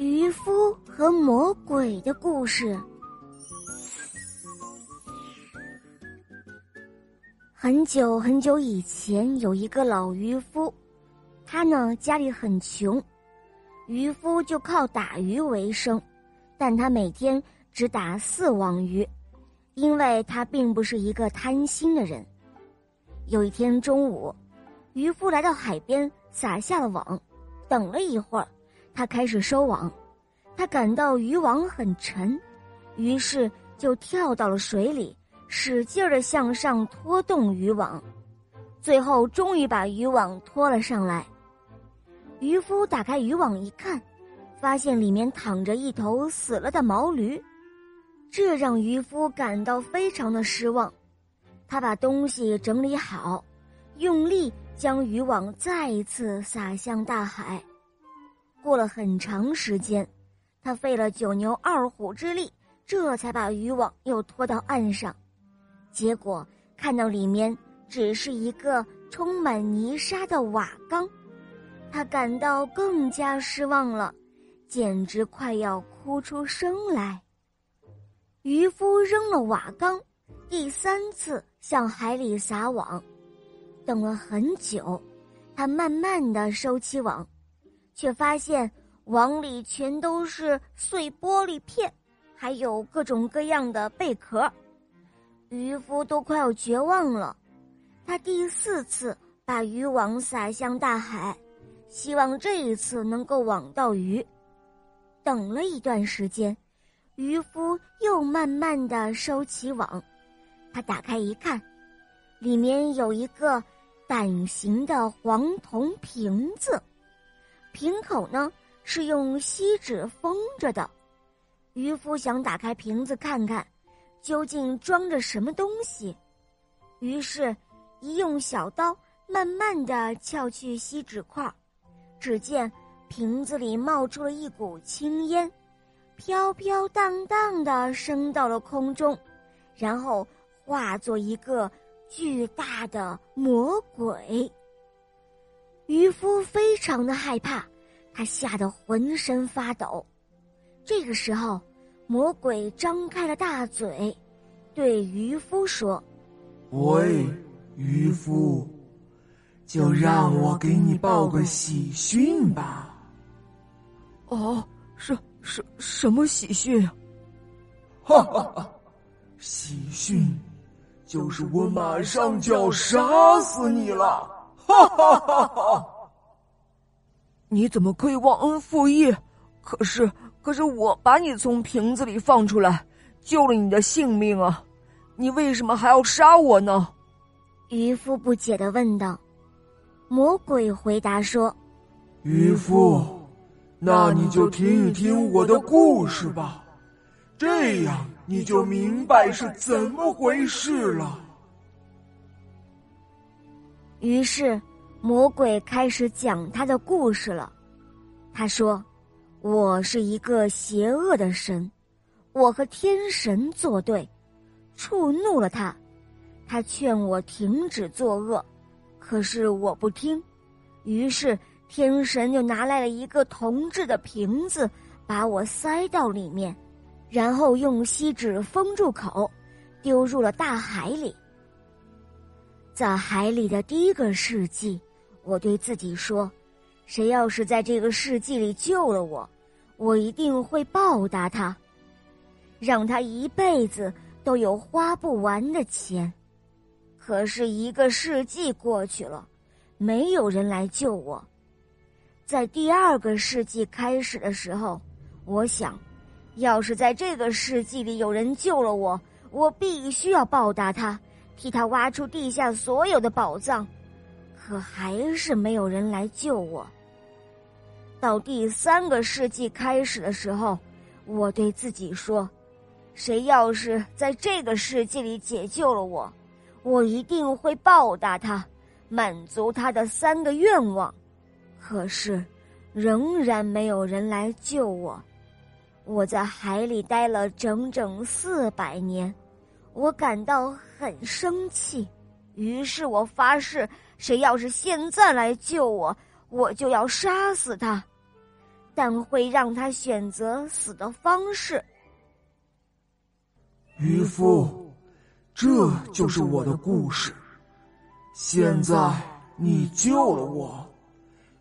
渔夫和魔鬼的故事。很久很久以前，有一个老渔夫，他呢家里很穷，渔夫就靠打鱼为生，但他每天只打四网鱼，因为他并不是一个贪心的人。有一天中午，渔夫来到海边，撒下了网，等了一会儿。他开始收网，他感到渔网很沉，于是就跳到了水里，使劲儿的向上拖动渔网，最后终于把渔网拖了上来。渔夫打开渔网一看，发现里面躺着一头死了的毛驴，这让渔夫感到非常的失望。他把东西整理好，用力将渔网再一次撒向大海。过了很长时间，他费了九牛二虎之力，这才把渔网又拖到岸上。结果看到里面只是一个充满泥沙的瓦缸，他感到更加失望了，简直快要哭出声来。渔夫扔了瓦缸，第三次向海里撒网，等了很久，他慢慢的收起网。却发现网里全都是碎玻璃片，还有各种各样的贝壳，渔夫都快要绝望了。他第四次把渔网撒向大海，希望这一次能够网到鱼。等了一段时间，渔夫又慢慢的收起网，他打开一看，里面有一个胆形的黄铜瓶子。瓶口呢是用锡纸封着的，渔夫想打开瓶子看看，究竟装着什么东西。于是，一用小刀慢慢的撬去锡纸块，只见瓶子里冒出了一股青烟，飘飘荡荡的升到了空中，然后化作一个巨大的魔鬼。渔夫非常的害怕，他吓得浑身发抖。这个时候，魔鬼张开了大嘴，对渔夫说：“喂，渔夫，就让我给你报个喜讯吧。”“哦，什什什么喜讯？”“哈哈哈，喜讯，就是我马上就要杀死你了。”哈哈哈！哈你怎么可以忘恩负义？可是，可是我把你从瓶子里放出来，救了你的性命啊！你为什么还要杀我呢？渔夫不解的问道。魔鬼回答说：“渔夫，那你就听一听我的故事吧，这样你就明白是怎么回事了。”于是，魔鬼开始讲他的故事了。他说：“我是一个邪恶的神，我和天神作对，触怒了他。他劝我停止作恶，可是我不听。于是天神就拿来了一个铜制的瓶子，把我塞到里面，然后用锡纸封住口，丢入了大海里。”在海里的第一个世纪，我对自己说：“谁要是在这个世纪里救了我，我一定会报答他，让他一辈子都有花不完的钱。”可是，一个世纪过去了，没有人来救我。在第二个世纪开始的时候，我想，要是在这个世纪里有人救了我，我必须要报答他。替他挖出地下所有的宝藏，可还是没有人来救我。到第三个世纪开始的时候，我对自己说：“谁要是在这个世纪里解救了我，我一定会报答他，满足他的三个愿望。”可是，仍然没有人来救我。我在海里待了整整四百年。我感到很生气，于是我发誓，谁要是现在来救我，我就要杀死他。但会让他选择死的方式。渔夫，这就是我的故事。现在你救了我，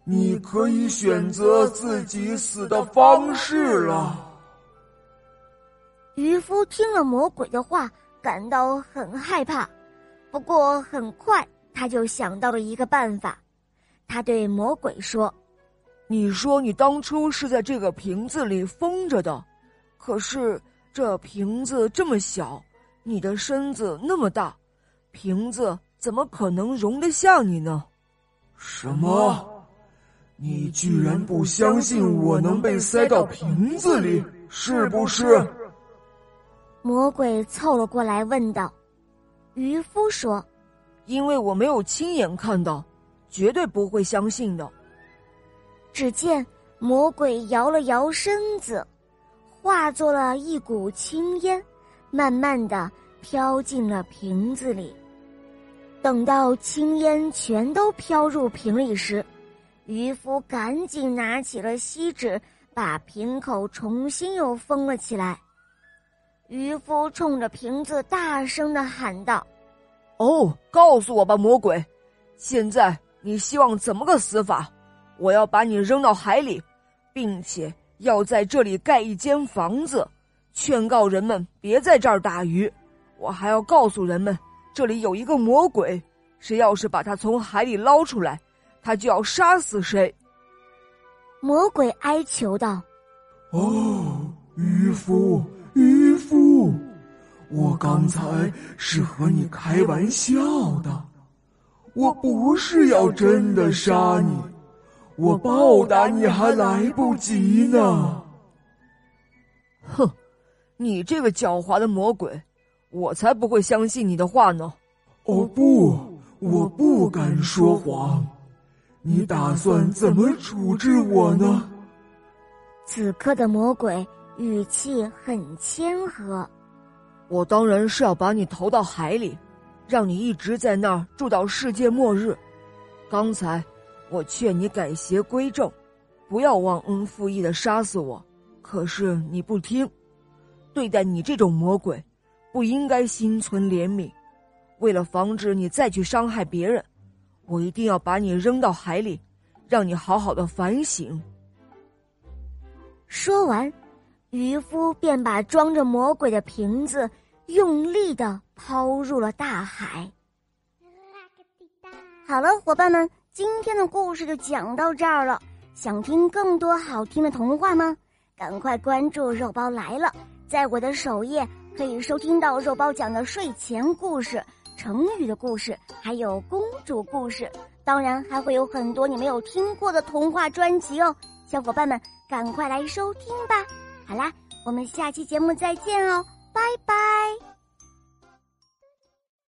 你可以选择自己死的方式了。渔夫听了魔鬼的话，感到很害怕。不过很快他就想到了一个办法，他对魔鬼说：“你说你当初是在这个瓶子里封着的，可是……”这瓶子这么小，你的身子那么大，瓶子怎么可能容得下你呢？什么？你居然不相信我能被塞到瓶子里，是不是？魔鬼凑了过来问道。渔夫说：“因为我没有亲眼看到，绝对不会相信的。”只见魔鬼摇了摇身子。化作了一股青烟，慢慢的飘进了瓶子里。等到青烟全都飘入瓶里时，渔夫赶紧拿起了锡纸，把瓶口重新又封了起来。渔夫冲着瓶子大声的喊道：“哦，告诉我吧，魔鬼！现在你希望怎么个死法？我要把你扔到海里，并且……”要在这里盖一间房子，劝告人们别在这儿打鱼。我还要告诉人们，这里有一个魔鬼，谁要是把他从海里捞出来，他就要杀死谁。魔鬼哀求道：“哦，渔夫，渔夫，我刚才是和你开玩笑的，我不是要真的杀你。”我报答你还来不及呢！哼，你这个狡猾的魔鬼，我才不会相信你的话呢！哦不，我不敢说谎。你打算怎么处置我呢？此刻的魔鬼语气很谦和。我当然是要把你投到海里，让你一直在那儿住到世界末日。刚才。我劝你改邪归正，不要忘恩负义的杀死我。可是你不听，对待你这种魔鬼，不应该心存怜悯。为了防止你再去伤害别人，我一定要把你扔到海里，让你好好的反省。说完，渔夫便把装着魔鬼的瓶子用力的抛入了大海。好了，伙伴们。今天的故事就讲到这儿了。想听更多好听的童话吗？赶快关注“肉包来了”！在我的首页可以收听到肉包讲的睡前故事、成语的故事，还有公主故事。当然，还会有很多你没有听过的童话专辑哦。小伙伴们，赶快来收听吧！好啦，我们下期节目再见哦，拜拜。